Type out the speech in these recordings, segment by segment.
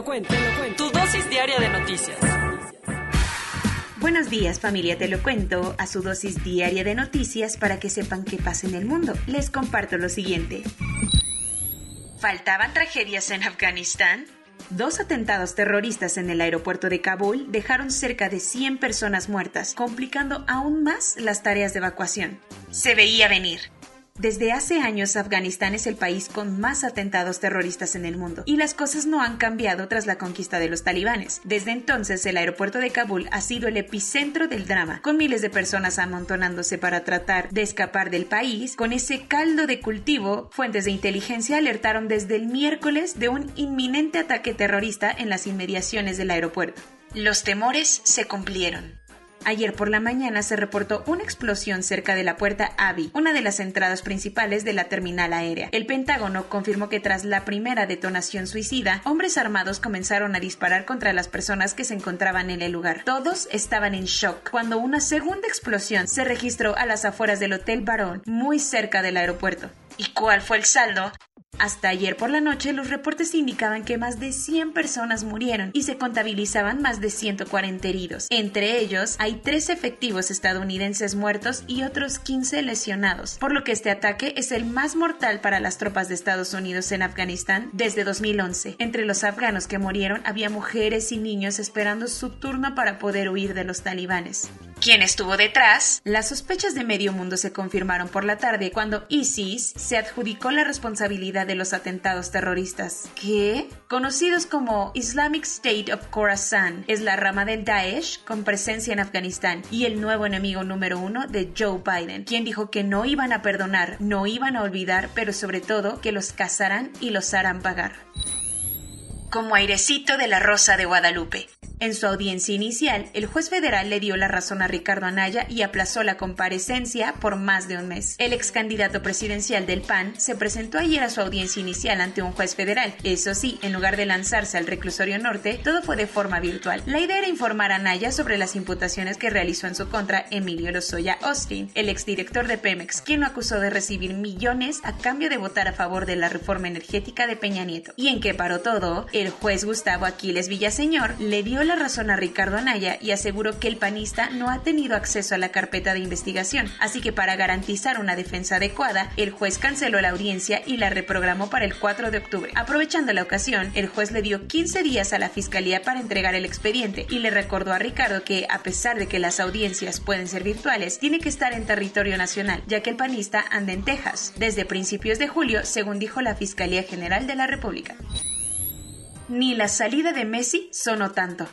Lo cuento. Tu dosis diaria de noticias. Buenos días familia, te lo cuento a su dosis diaria de noticias para que sepan qué pasa en el mundo. Les comparto lo siguiente. ¿Faltaban tragedias en Afganistán? Dos atentados terroristas en el aeropuerto de Kabul dejaron cerca de 100 personas muertas, complicando aún más las tareas de evacuación. Se veía venir. Desde hace años Afganistán es el país con más atentados terroristas en el mundo y las cosas no han cambiado tras la conquista de los talibanes. Desde entonces el aeropuerto de Kabul ha sido el epicentro del drama, con miles de personas amontonándose para tratar de escapar del país. Con ese caldo de cultivo, fuentes de inteligencia alertaron desde el miércoles de un inminente ataque terrorista en las inmediaciones del aeropuerto. Los temores se cumplieron. Ayer por la mañana se reportó una explosión cerca de la puerta Avi, una de las entradas principales de la terminal aérea. El Pentágono confirmó que tras la primera detonación suicida, hombres armados comenzaron a disparar contra las personas que se encontraban en el lugar. Todos estaban en shock cuando una segunda explosión se registró a las afueras del Hotel Barón, muy cerca del aeropuerto. ¿Y cuál fue el saldo? Hasta ayer por la noche los reportes indicaban que más de 100 personas murieron y se contabilizaban más de 140 heridos. Entre ellos hay tres efectivos estadounidenses muertos y otros 15 lesionados, por lo que este ataque es el más mortal para las tropas de Estados Unidos en Afganistán desde 2011. Entre los afganos que murieron había mujeres y niños esperando su turno para poder huir de los talibanes. ¿Quién estuvo detrás? Las sospechas de medio mundo se confirmaron por la tarde cuando ISIS se adjudicó la responsabilidad de los atentados terroristas. ¿Qué? Conocidos como Islamic State of Khorasan, es la rama del Daesh con presencia en Afganistán y el nuevo enemigo número uno de Joe Biden, quien dijo que no iban a perdonar, no iban a olvidar, pero sobre todo que los cazarán y los harán pagar. Como airecito de la rosa de Guadalupe. En su audiencia inicial, el juez federal le dio la razón a Ricardo Anaya y aplazó la comparecencia por más de un mes. El ex candidato presidencial del PAN se presentó ayer a su audiencia inicial ante un juez federal. Eso sí, en lugar de lanzarse al reclusorio norte, todo fue de forma virtual. La idea era informar a Anaya sobre las imputaciones que realizó en su contra Emilio Lozoya Austin, el exdirector de Pemex, quien lo acusó de recibir millones a cambio de votar a favor de la reforma energética de Peña Nieto. Y en qué paró todo, el juez Gustavo Aquiles Villaseñor le dio la la razón a Ricardo Anaya y aseguró que el panista no ha tenido acceso a la carpeta de investigación, así que para garantizar una defensa adecuada, el juez canceló la audiencia y la reprogramó para el 4 de octubre. Aprovechando la ocasión, el juez le dio 15 días a la fiscalía para entregar el expediente y le recordó a Ricardo que, a pesar de que las audiencias pueden ser virtuales, tiene que estar en territorio nacional, ya que el panista anda en Texas desde principios de julio, según dijo la Fiscalía General de la República. Ni la salida de Messi sonó tanto.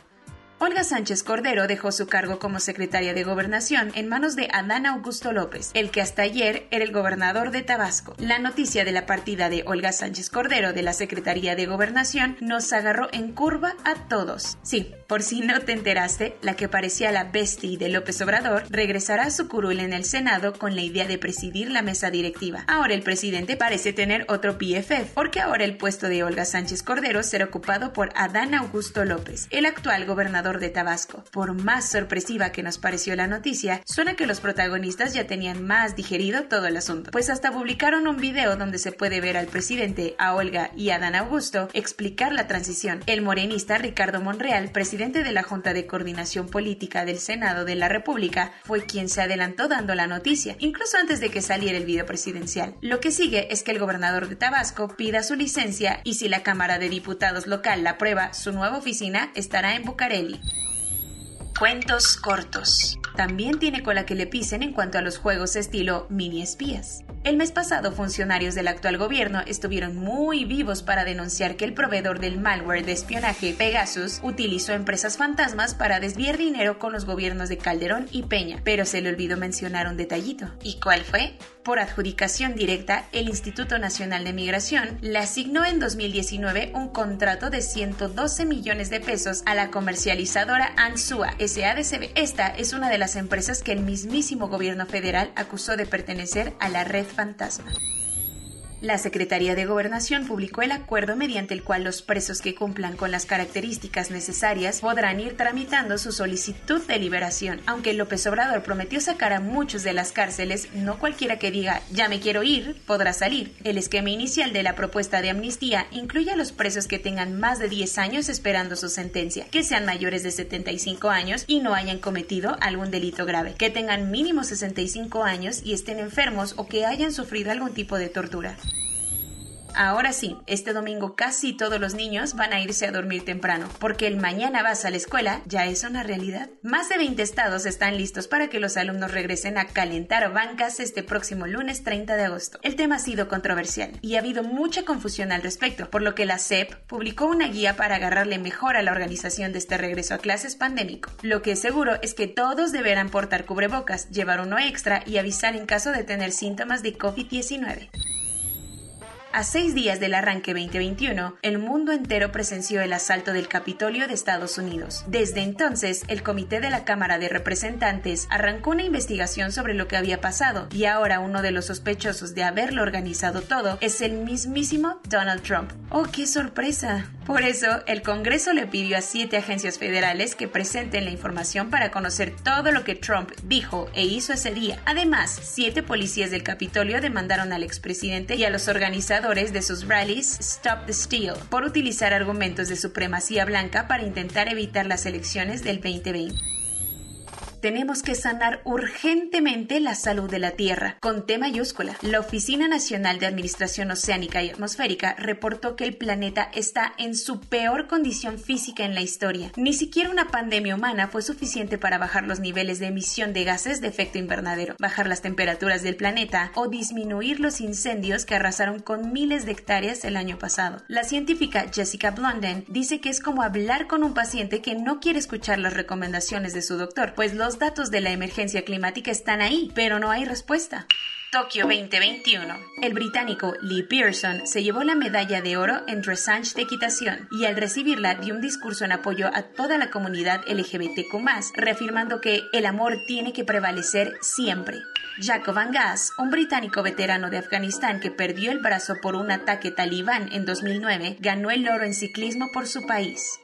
Olga Sánchez Cordero dejó su cargo como secretaria de Gobernación en manos de Adán Augusto López, el que hasta ayer era el gobernador de Tabasco. La noticia de la partida de Olga Sánchez Cordero de la Secretaría de Gobernación nos agarró en curva a todos. Sí, por si no te enteraste, la que parecía la bestia de López Obrador regresará a su curul en el Senado con la idea de presidir la mesa directiva. Ahora el presidente parece tener otro PFF, porque ahora el puesto de Olga Sánchez Cordero será ocupado por Adán Augusto López, el actual gobernador de Tabasco. Por más sorpresiva que nos pareció la noticia, suena que los protagonistas ya tenían más digerido todo el asunto, pues hasta publicaron un video donde se puede ver al presidente, a Olga y a Dan Augusto explicar la transición. El morenista Ricardo Monreal, presidente de la Junta de Coordinación Política del Senado de la República, fue quien se adelantó dando la noticia, incluso antes de que saliera el video presidencial. Lo que sigue es que el gobernador de Tabasco pida su licencia y si la Cámara de Diputados local la aprueba, su nueva oficina estará en Bucareli. Cuentos cortos. También tiene cola que le pisen en cuanto a los juegos estilo mini espías. El mes pasado, funcionarios del actual gobierno estuvieron muy vivos para denunciar que el proveedor del malware de espionaje Pegasus utilizó empresas fantasmas para desviar dinero con los gobiernos de Calderón y Peña, pero se le olvidó mencionar un detallito. ¿Y cuál fue? Por adjudicación directa, el Instituto Nacional de Migración le asignó en 2019 un contrato de 112 millones de pesos a la comercializadora Ansua SADCB. Esta es una de las empresas que el mismísimo gobierno federal acusó de pertenecer a la red fantasma. La Secretaría de Gobernación publicó el acuerdo mediante el cual los presos que cumplan con las características necesarias podrán ir tramitando su solicitud de liberación. Aunque López Obrador prometió sacar a muchos de las cárceles, no cualquiera que diga ya me quiero ir podrá salir. El esquema inicial de la propuesta de amnistía incluye a los presos que tengan más de 10 años esperando su sentencia, que sean mayores de 75 años y no hayan cometido algún delito grave, que tengan mínimo 65 años y estén enfermos o que hayan sufrido algún tipo de tortura. Ahora sí, este domingo casi todos los niños van a irse a dormir temprano, porque el mañana vas a la escuela ya es una realidad. Más de 20 estados están listos para que los alumnos regresen a calentar bancas este próximo lunes 30 de agosto. El tema ha sido controversial y ha habido mucha confusión al respecto, por lo que la SEP publicó una guía para agarrarle mejor a la organización de este regreso a clases pandémico. Lo que es seguro es que todos deberán portar cubrebocas, llevar uno extra y avisar en caso de tener síntomas de COVID-19. A seis días del arranque 2021, el mundo entero presenció el asalto del Capitolio de Estados Unidos. Desde entonces, el Comité de la Cámara de Representantes arrancó una investigación sobre lo que había pasado y ahora uno de los sospechosos de haberlo organizado todo es el mismísimo Donald Trump. ¡Oh, qué sorpresa! Por eso, el Congreso le pidió a siete agencias federales que presenten la información para conocer todo lo que Trump dijo e hizo ese día. Además, siete policías del Capitolio demandaron al expresidente y a los organizadores de sus rallies Stop the Steal por utilizar argumentos de supremacía blanca para intentar evitar las elecciones del 2020 tenemos que sanar urgentemente la salud de la Tierra, con T mayúscula. La Oficina Nacional de Administración Oceánica y Atmosférica reportó que el planeta está en su peor condición física en la historia. Ni siquiera una pandemia humana fue suficiente para bajar los niveles de emisión de gases de efecto invernadero, bajar las temperaturas del planeta o disminuir los incendios que arrasaron con miles de hectáreas el año pasado. La científica Jessica Blunden dice que es como hablar con un paciente que no quiere escuchar las recomendaciones de su doctor, pues los los datos de la emergencia climática están ahí, pero no hay respuesta. Tokio 2021. El británico Lee Pearson se llevó la medalla de oro en dressage de equitación y al recibirla dio un discurso en apoyo a toda la comunidad LGBTQ+, reafirmando que el amor tiene que prevalecer siempre. Jacob Angas, un británico veterano de Afganistán que perdió el brazo por un ataque talibán en 2009, ganó el oro en ciclismo por su país.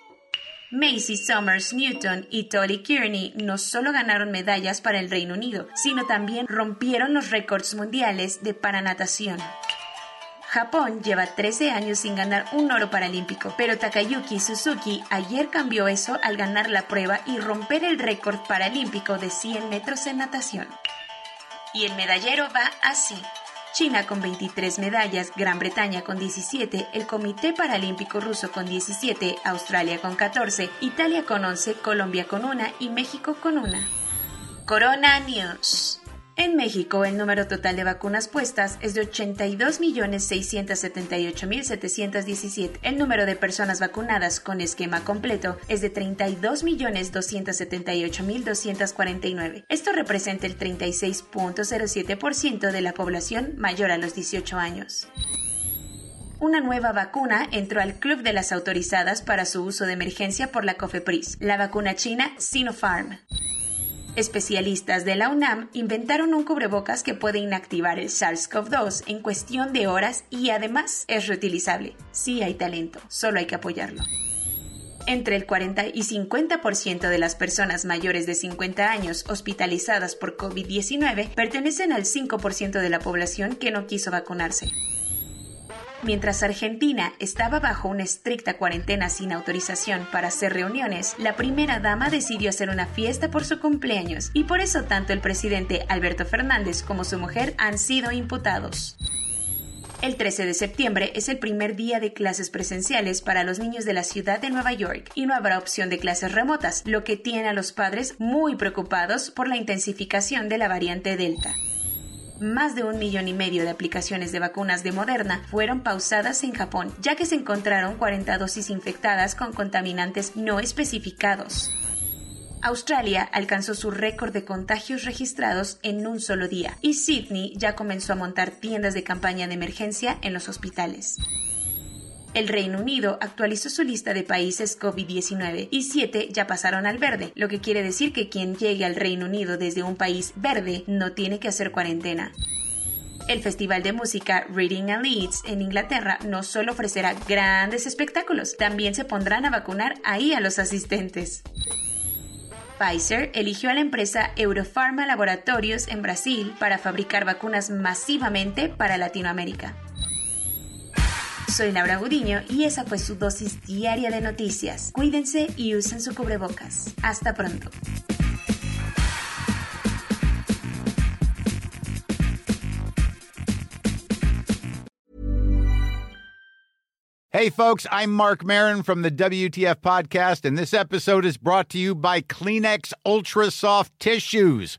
Macy Summers Newton y Tolly Kearney no solo ganaron medallas para el Reino Unido, sino también rompieron los récords mundiales de paranatación. Japón lleva 13 años sin ganar un oro paralímpico, pero Takayuki Suzuki ayer cambió eso al ganar la prueba y romper el récord paralímpico de 100 metros en natación. Y el medallero va así. China con 23 medallas, Gran Bretaña con 17, el Comité Paralímpico Ruso con 17, Australia con 14, Italia con 11, Colombia con 1 y México con 1. Corona News. En México, el número total de vacunas puestas es de 82.678.717. El número de personas vacunadas con esquema completo es de 32.278.249. Esto representa el 36.07% de la población mayor a los 18 años una nueva vacuna entró al club de las autorizadas para su uso de emergencia por la COFEPRIS, la vacuna china Sinopharm. Especialistas de la UNAM inventaron un cubrebocas que puede inactivar el SARS-CoV-2 en cuestión de horas y además es reutilizable. Sí hay talento, solo hay que apoyarlo. Entre el 40 y 50% de las personas mayores de 50 años hospitalizadas por COVID-19 pertenecen al 5% de la población que no quiso vacunarse. Mientras Argentina estaba bajo una estricta cuarentena sin autorización para hacer reuniones, la primera dama decidió hacer una fiesta por su cumpleaños y por eso tanto el presidente Alberto Fernández como su mujer han sido imputados. El 13 de septiembre es el primer día de clases presenciales para los niños de la ciudad de Nueva York y no habrá opción de clases remotas, lo que tiene a los padres muy preocupados por la intensificación de la variante Delta. Más de un millón y medio de aplicaciones de vacunas de Moderna fueron pausadas en Japón, ya que se encontraron 40 dosis infectadas con contaminantes no especificados. Australia alcanzó su récord de contagios registrados en un solo día y Sydney ya comenzó a montar tiendas de campaña de emergencia en los hospitales. El Reino Unido actualizó su lista de países COVID-19 y siete ya pasaron al verde, lo que quiere decir que quien llegue al Reino Unido desde un país verde no tiene que hacer cuarentena. El Festival de Música Reading and Leeds en Inglaterra no solo ofrecerá grandes espectáculos, también se pondrán a vacunar ahí a los asistentes. Pfizer eligió a la empresa Europharma Laboratorios en Brasil para fabricar vacunas masivamente para Latinoamérica. Soy Laura Gudiño y esa fue su dosis diaria de noticias. Cuídense y usen su cubrebocas. Hasta pronto. Hey, folks, I'm Mark Marin from the WTF Podcast, and this episode is brought to you by Kleenex Ultra Soft Tissues,